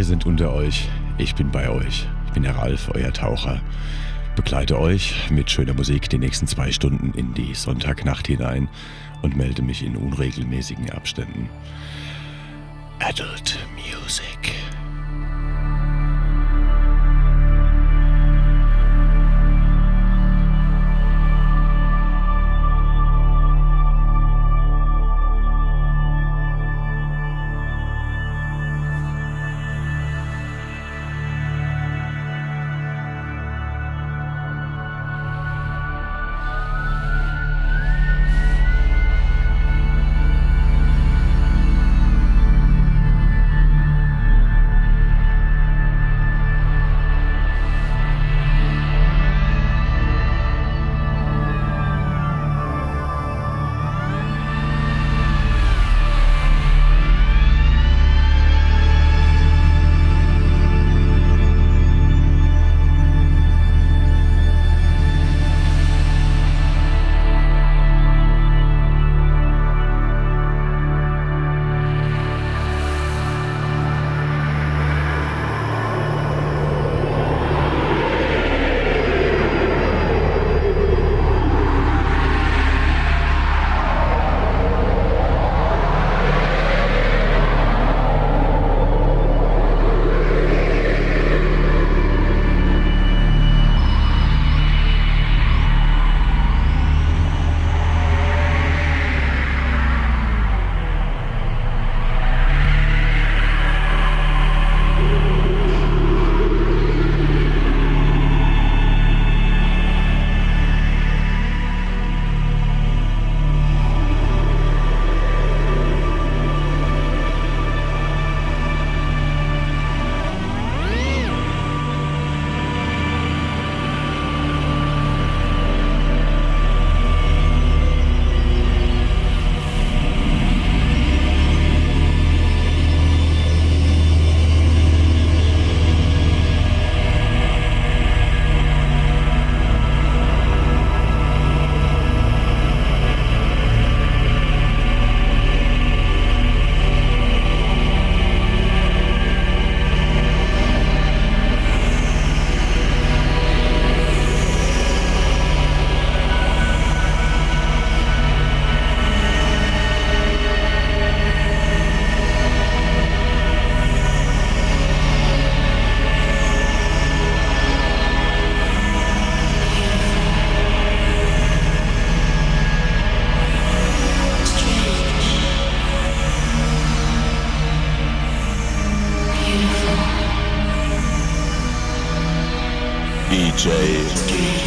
Wir sind unter euch, ich bin bei euch. Ich bin der Ralf, euer Taucher. Begleite euch mit schöner Musik die nächsten zwei Stunden in die Sonntagnacht hinein und melde mich in unregelmäßigen Abständen. Adult Music. DJ.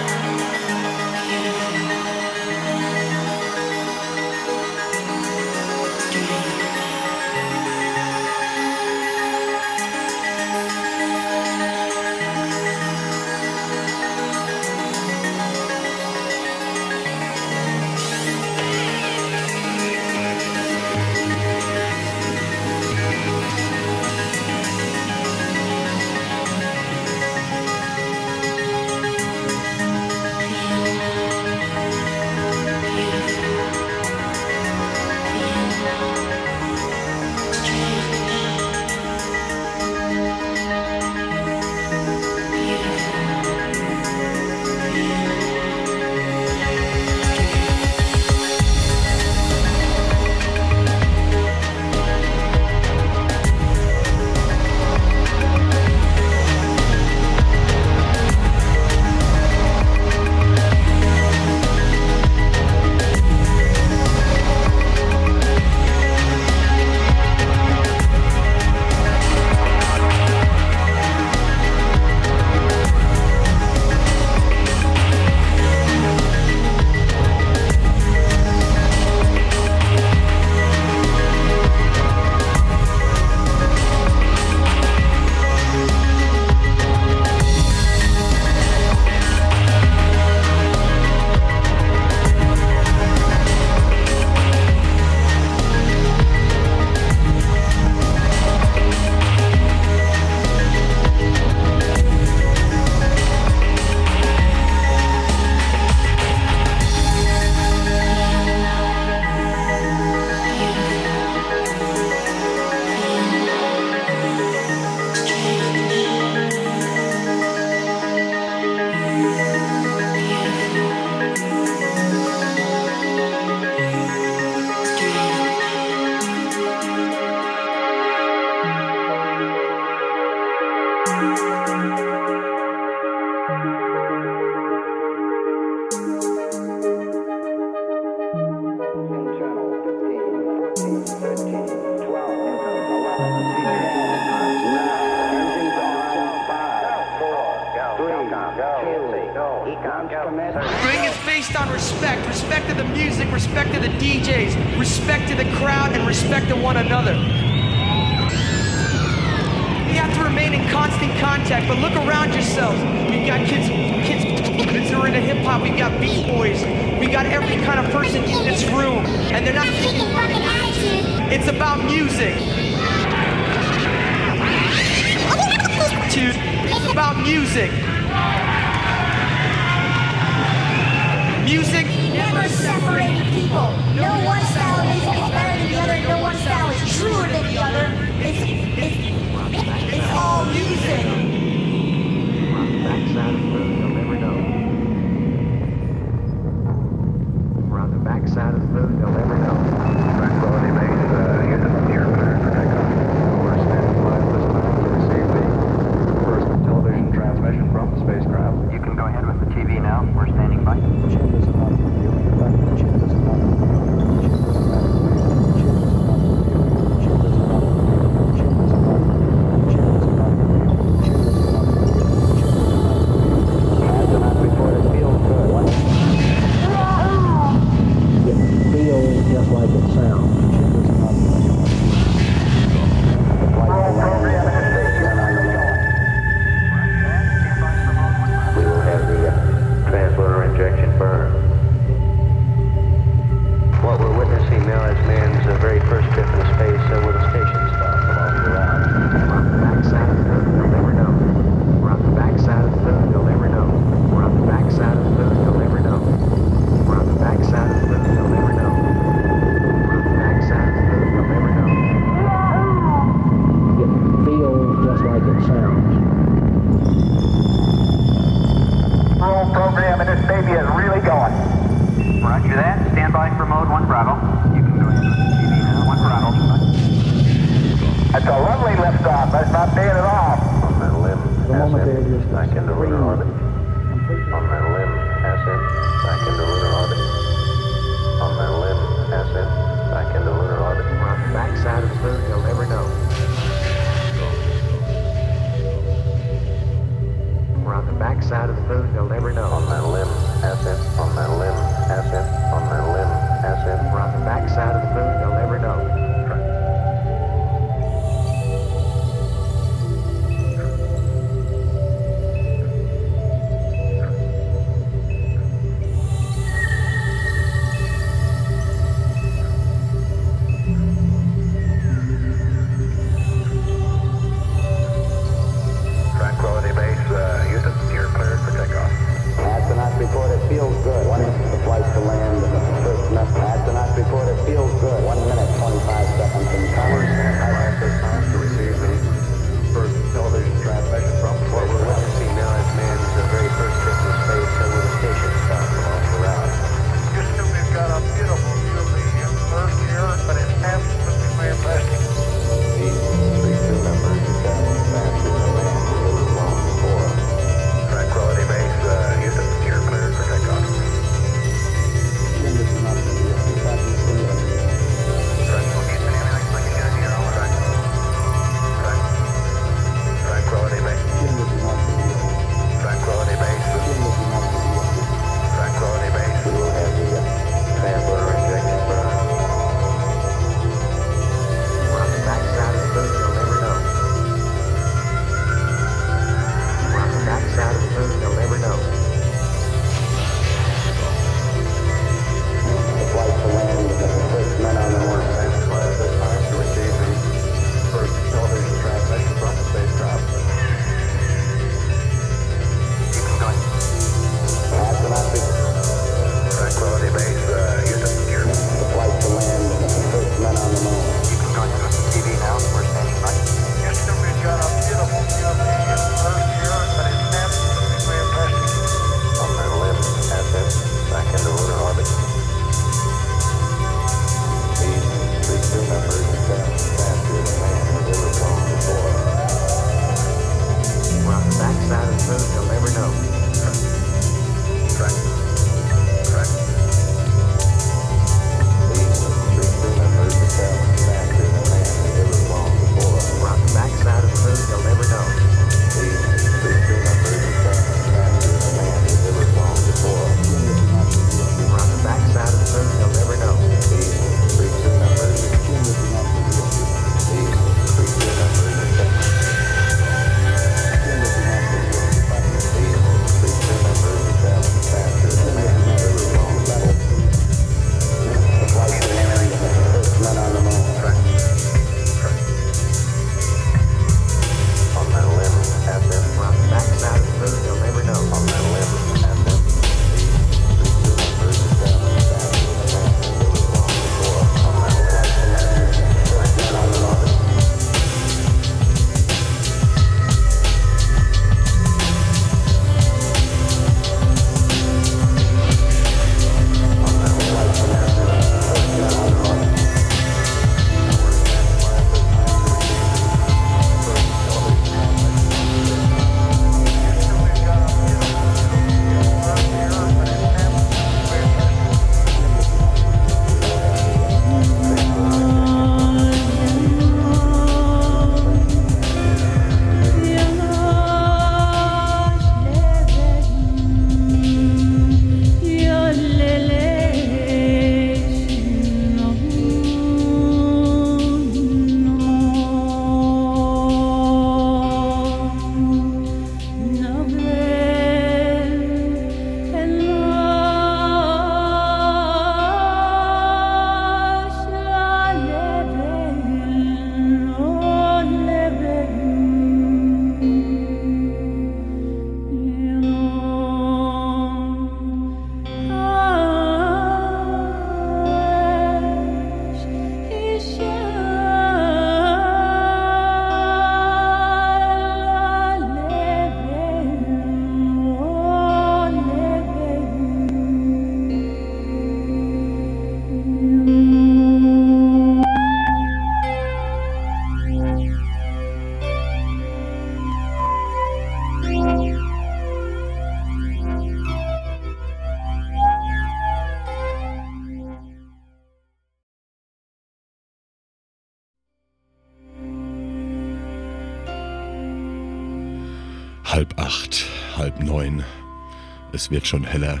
Es wird schon heller.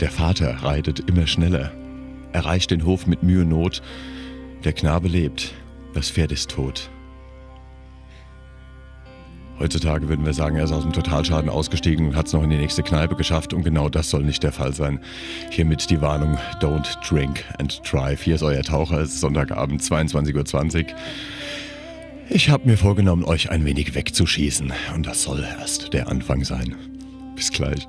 Der Vater reitet immer schneller. Erreicht den Hof mit Mühe und Not. Der Knabe lebt. Das Pferd ist tot. Heutzutage würden wir sagen, er ist aus dem Totalschaden ausgestiegen und hat es noch in die nächste Kneipe geschafft und genau das soll nicht der Fall sein. Hiermit die Warnung, don't drink and drive. Hier ist euer Taucher, es ist Sonntagabend, 22.20 Uhr. Ich habe mir vorgenommen, euch ein wenig wegzuschießen und das soll erst der Anfang sein. Bis gleich.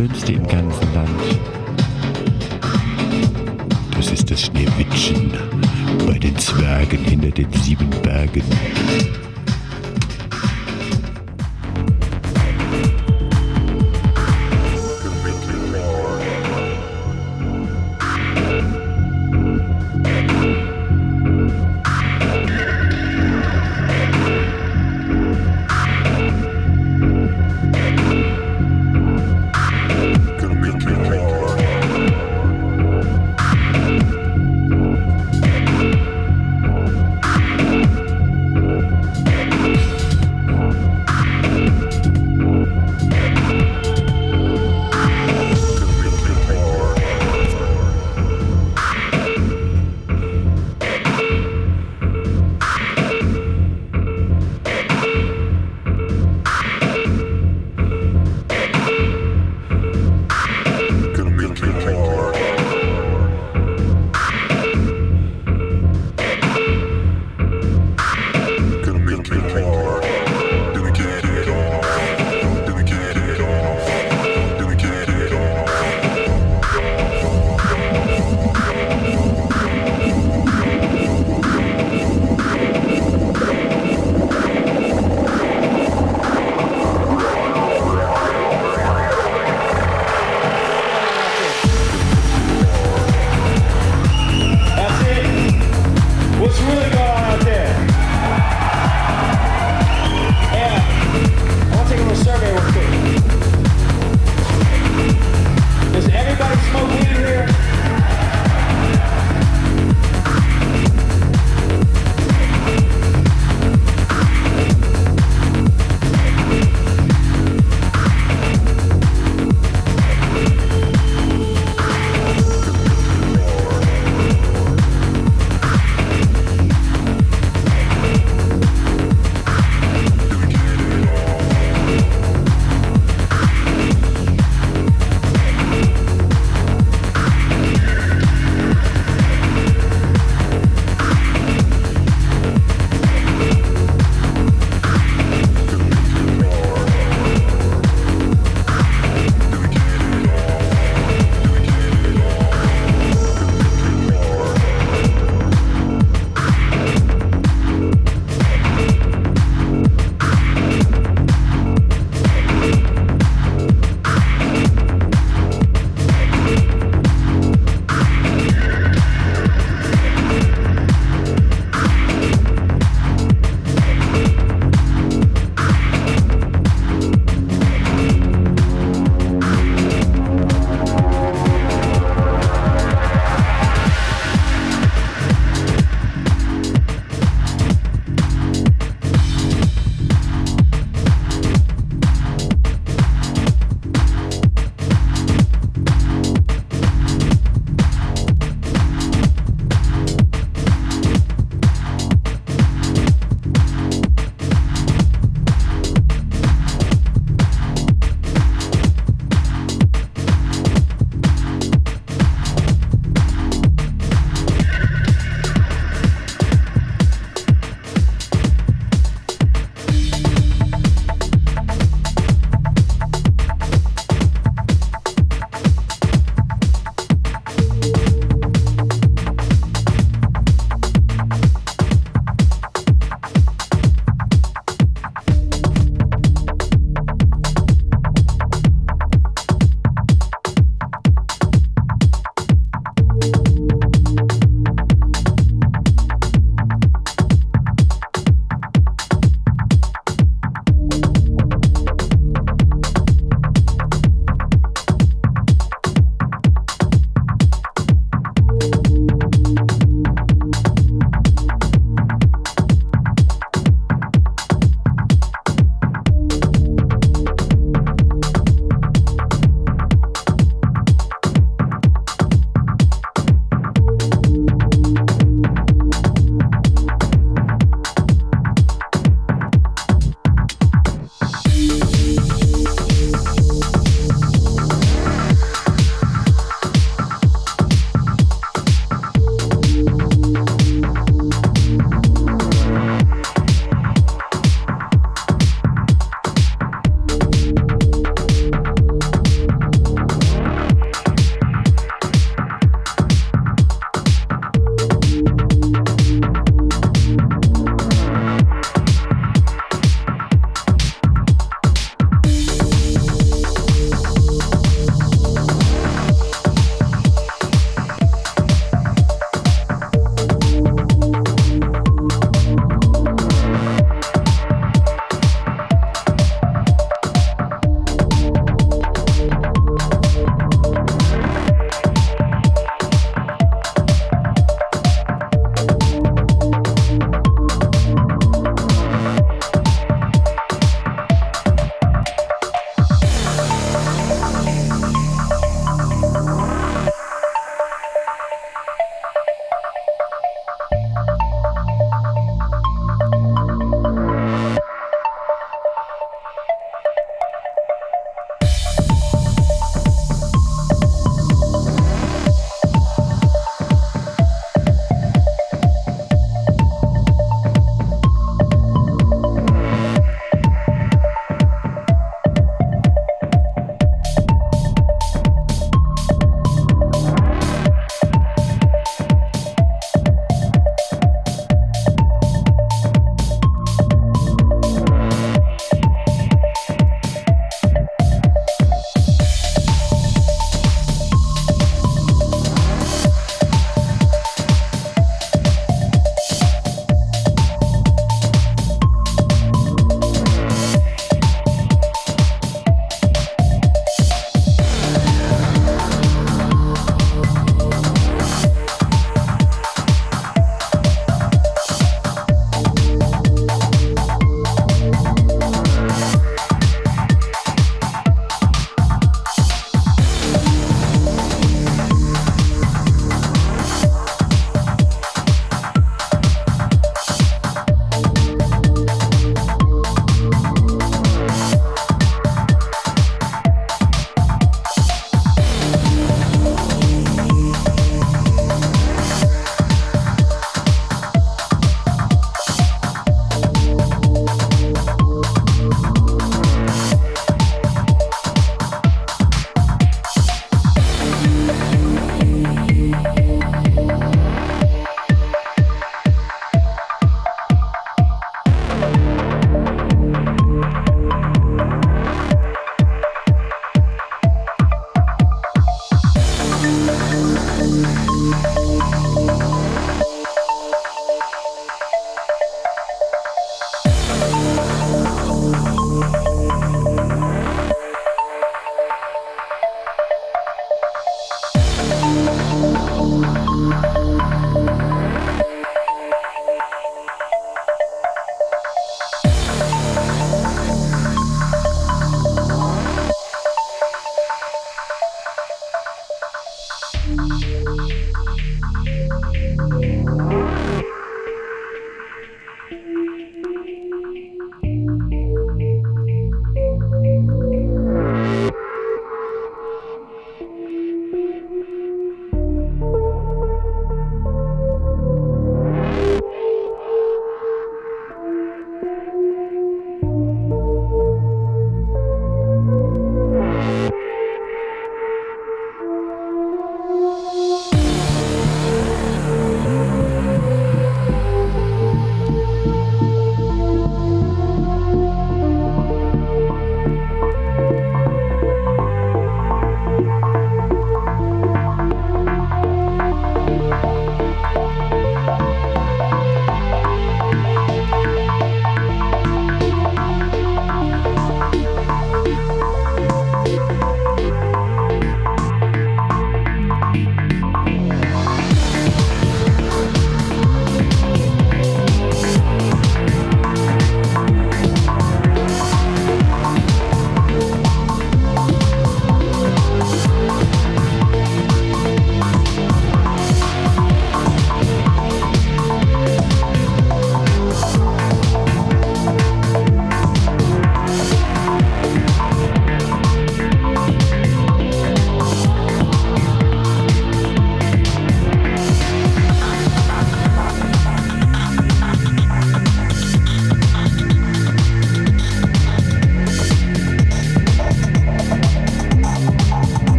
Schönste im ganzen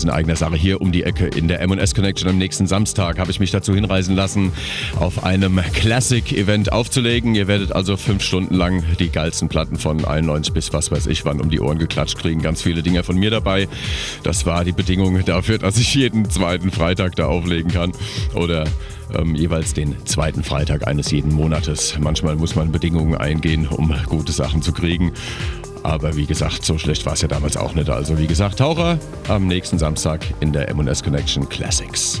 was in eigener Sache. Hier um die Ecke in der M&S Connection am nächsten Samstag habe ich mich dazu hinreisen lassen, auf einem Classic-Event aufzulegen. Ihr werdet also fünf Stunden lang die geilsten Platten von 91 bis was weiß ich wann um die Ohren geklatscht kriegen. Ganz viele Dinge von mir dabei. Das war die Bedingung dafür, dass ich jeden zweiten Freitag da auflegen kann. Oder ähm, jeweils den zweiten Freitag eines jeden Monates. Manchmal muss man Bedingungen eingehen, um gute Sachen zu kriegen. Aber wie gesagt, so schlecht war es ja damals auch nicht. Also wie gesagt, Taucher am nächsten Samstag in der M&S Connection Classics.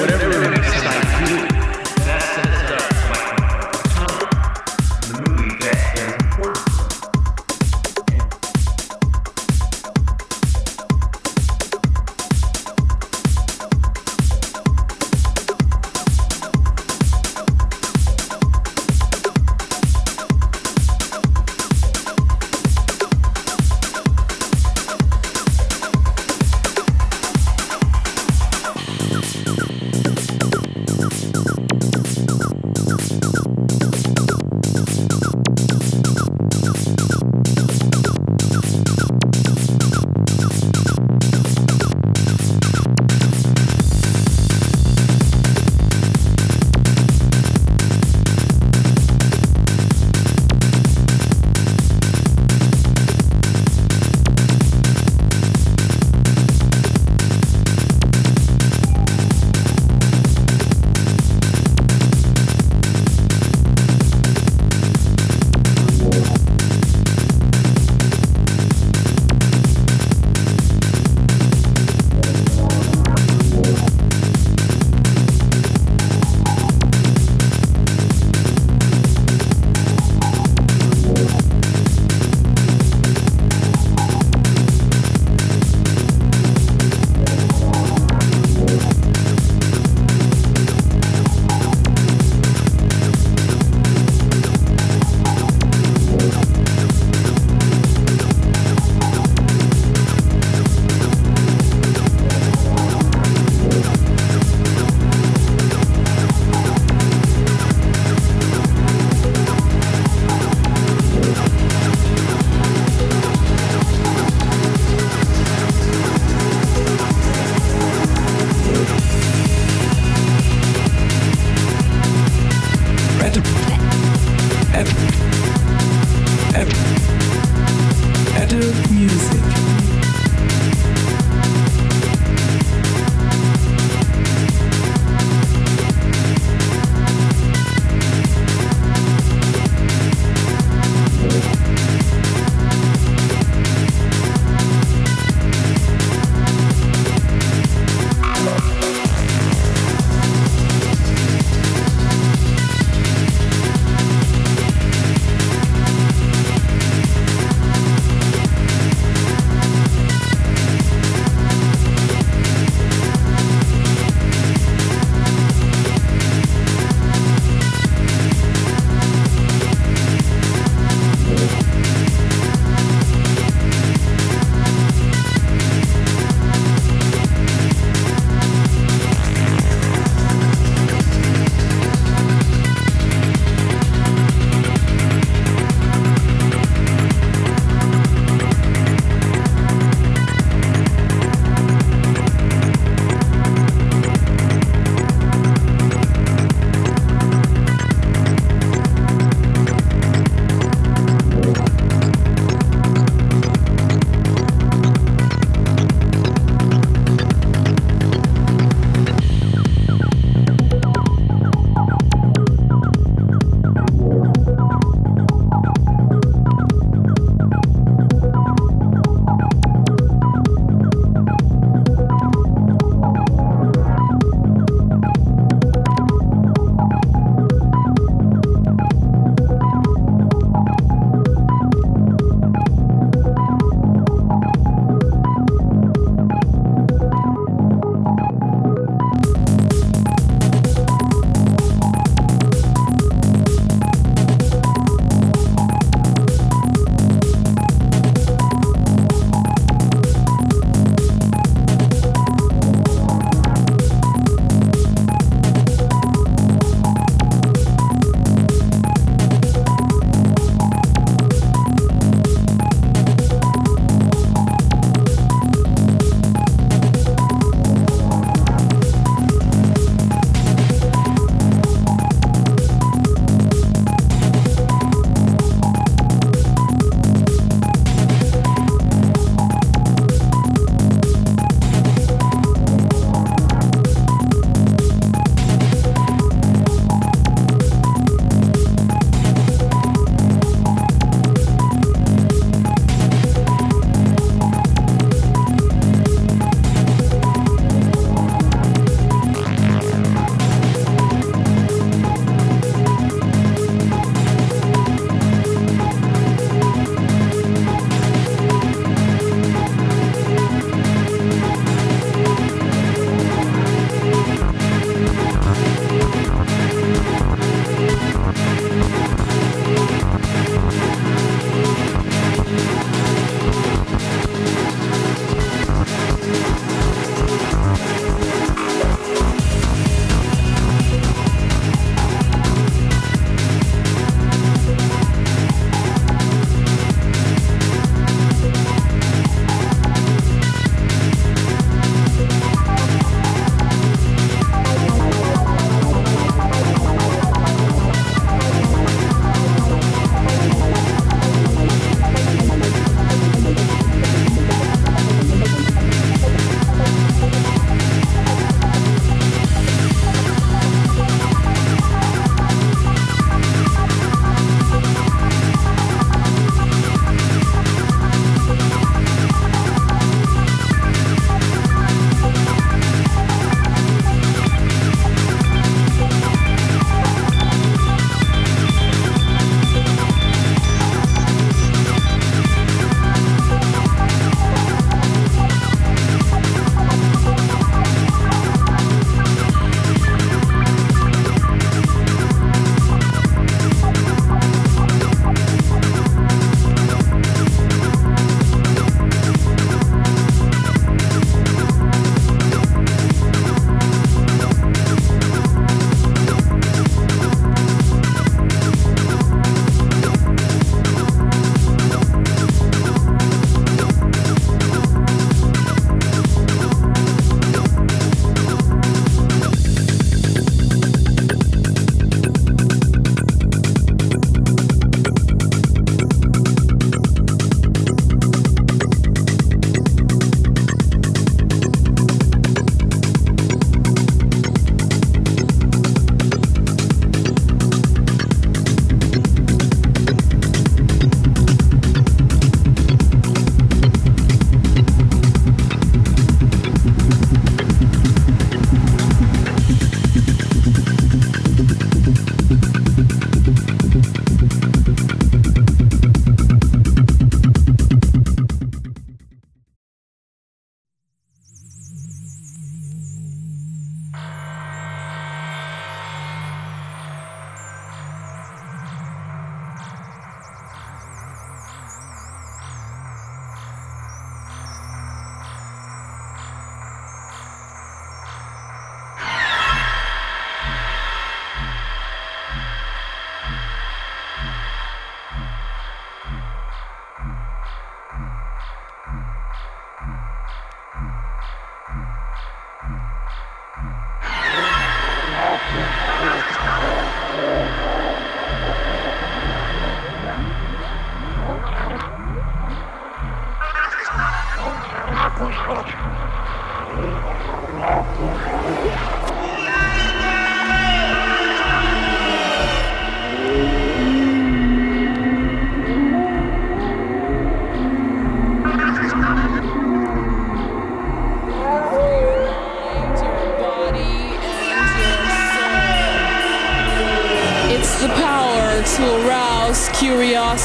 whatever it is I do It's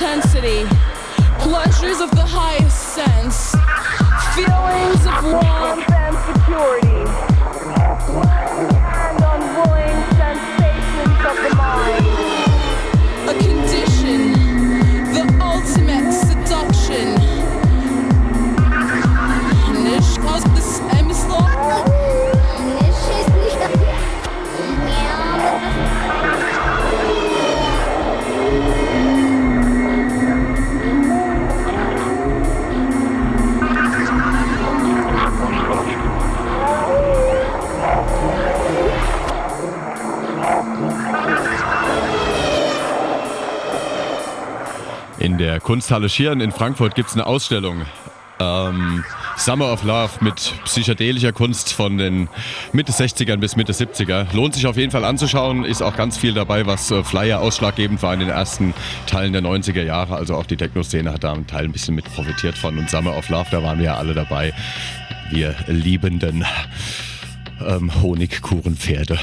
Intensity, pleasures of the highest sense, feelings of warmth and security, der Kunsthalle Schirn in Frankfurt gibt es eine Ausstellung. Ähm, Summer of Love mit psychedelischer Kunst von den Mitte 60ern bis Mitte 70er. Lohnt sich auf jeden Fall anzuschauen. Ist auch ganz viel dabei, was äh, Flyer ausschlaggebend war in den ersten Teilen der 90er Jahre. Also auch die Techno-Szene hat da einen Teil ein bisschen mit profitiert von. Und Summer of Love, da waren wir ja alle dabei. Wir liebenden ähm, Honigkuchenpferde.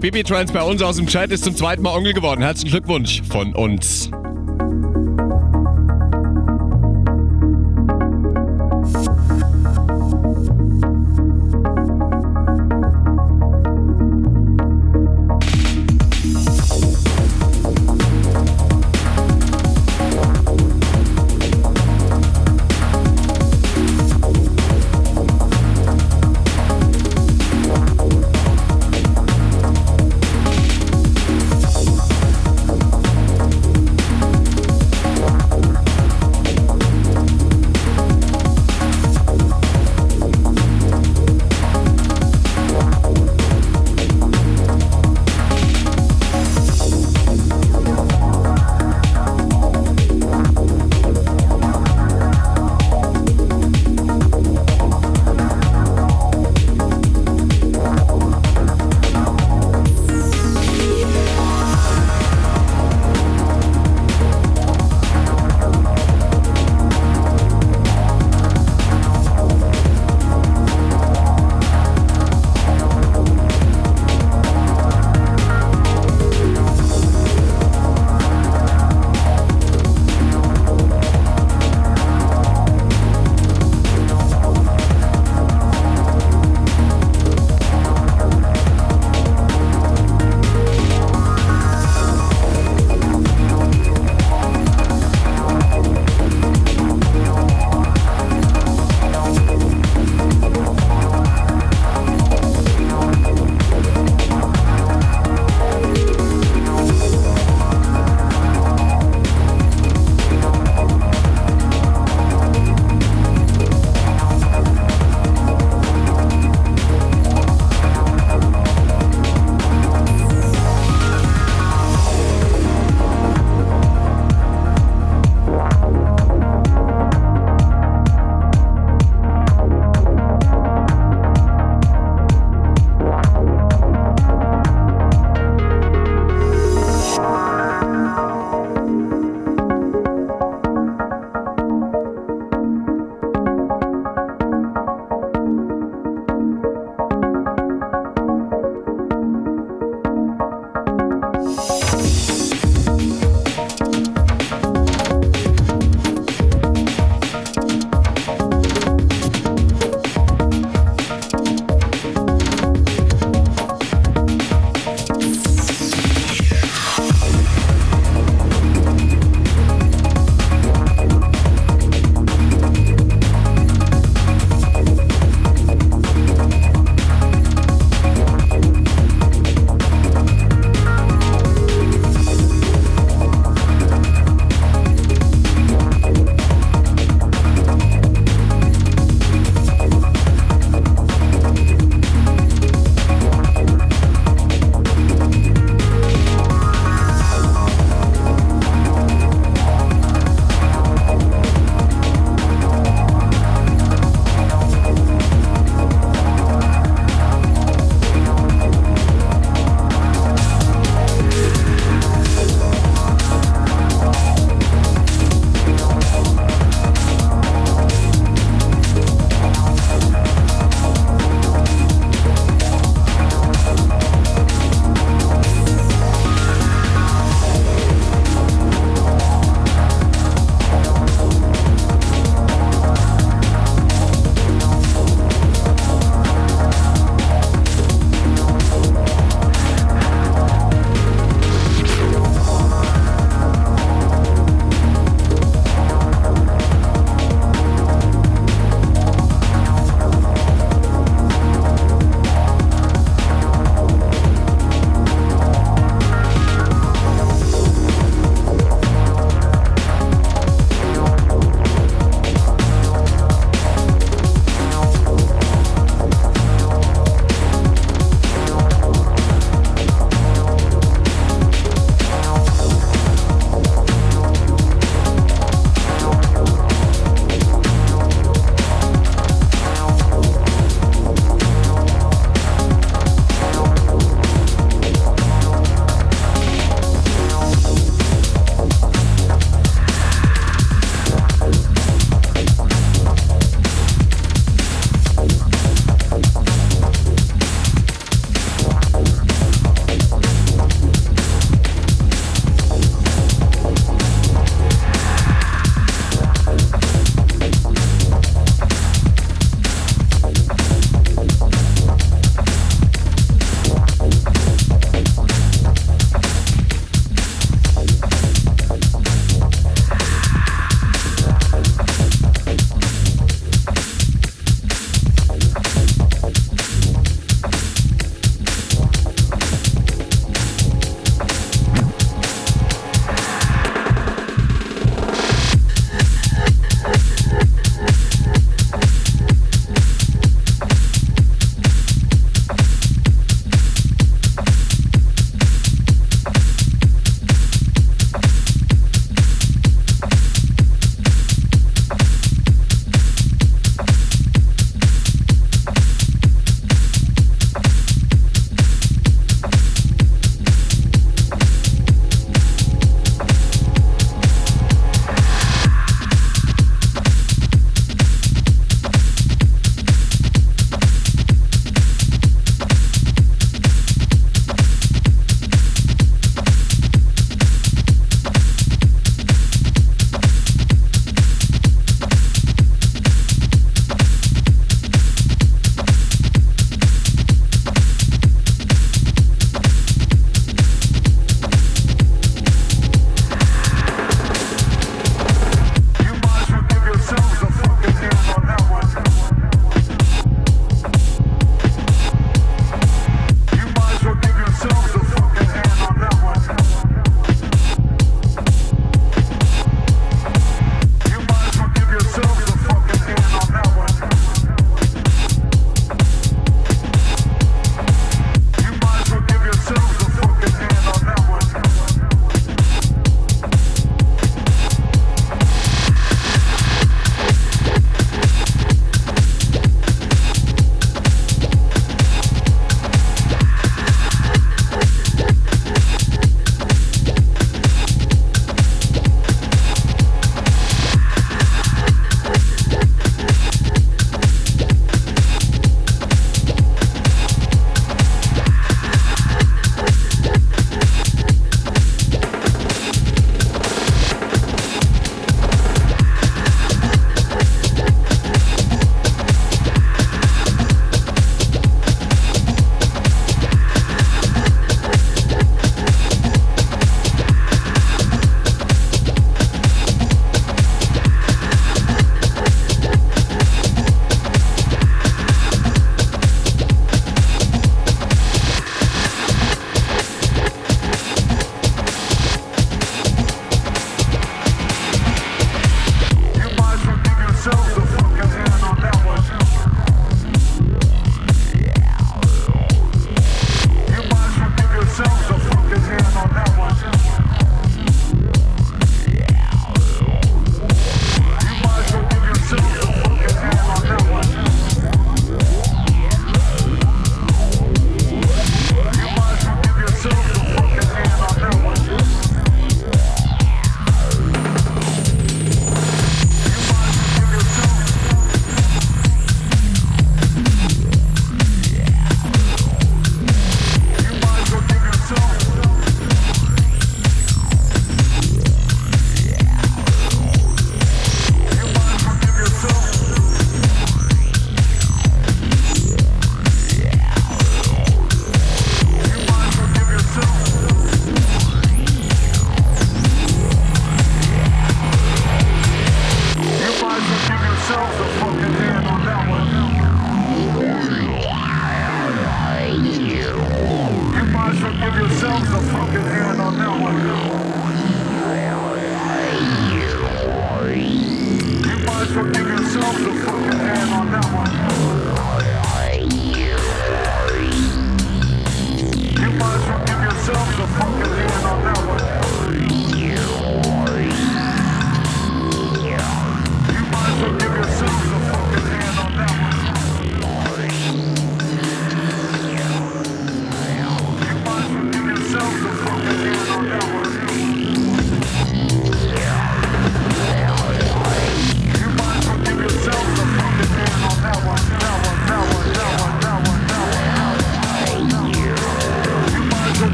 Bibi Trans bei uns aus dem Chat, ist zum zweiten Mal Onkel geworden. Herzlichen Glückwunsch von uns.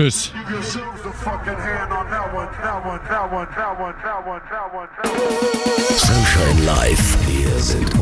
Tschüss. Sunshine Live. Wir sind.